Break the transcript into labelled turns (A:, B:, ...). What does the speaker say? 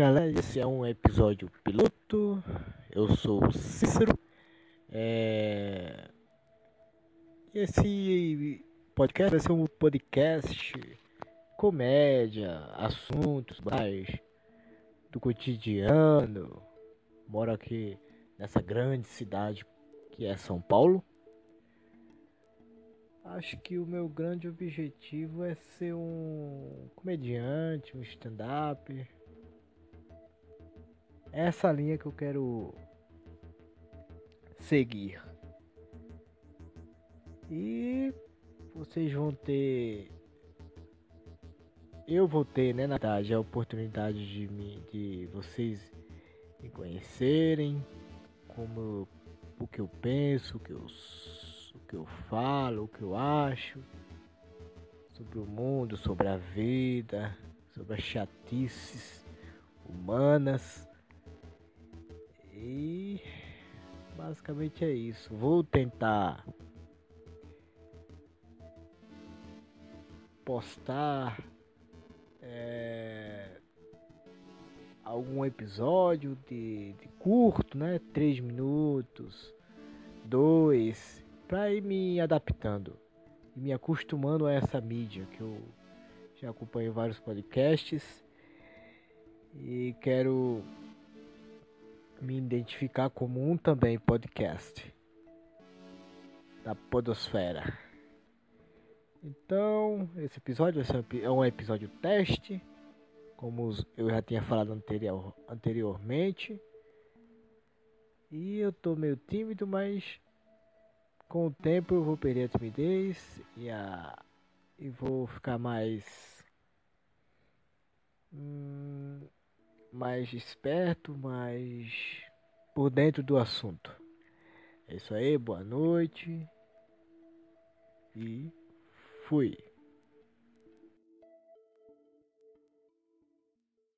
A: galera, esse é um episódio piloto. Eu sou o Cícero. É... Esse podcast vai ser um podcast comédia, assuntos mais do cotidiano. Moro aqui nessa grande cidade que é São Paulo. Acho que o meu grande objetivo é ser um comediante, um stand-up. Essa linha que eu quero seguir. E vocês vão ter. Eu vou ter, né, na verdade, a oportunidade de, me, de vocês me conhecerem, como o que eu penso, o que eu o que eu falo, o que eu acho sobre o mundo, sobre a vida, sobre as chatices humanas. E basicamente é isso. Vou tentar postar é, algum episódio de, de curto, né? Três minutos, dois para ir me adaptando e me acostumando a essa mídia que eu já acompanho vários podcasts e quero me identificar como um também podcast da podosfera. Então, esse episódio é um episódio teste, como eu já tinha falado anterior, anteriormente. E eu tô meio tímido, mas com o tempo eu vou perder a timidez e, a, e vou ficar mais mais esperto, mais por dentro do assunto. É isso aí, boa noite e fui.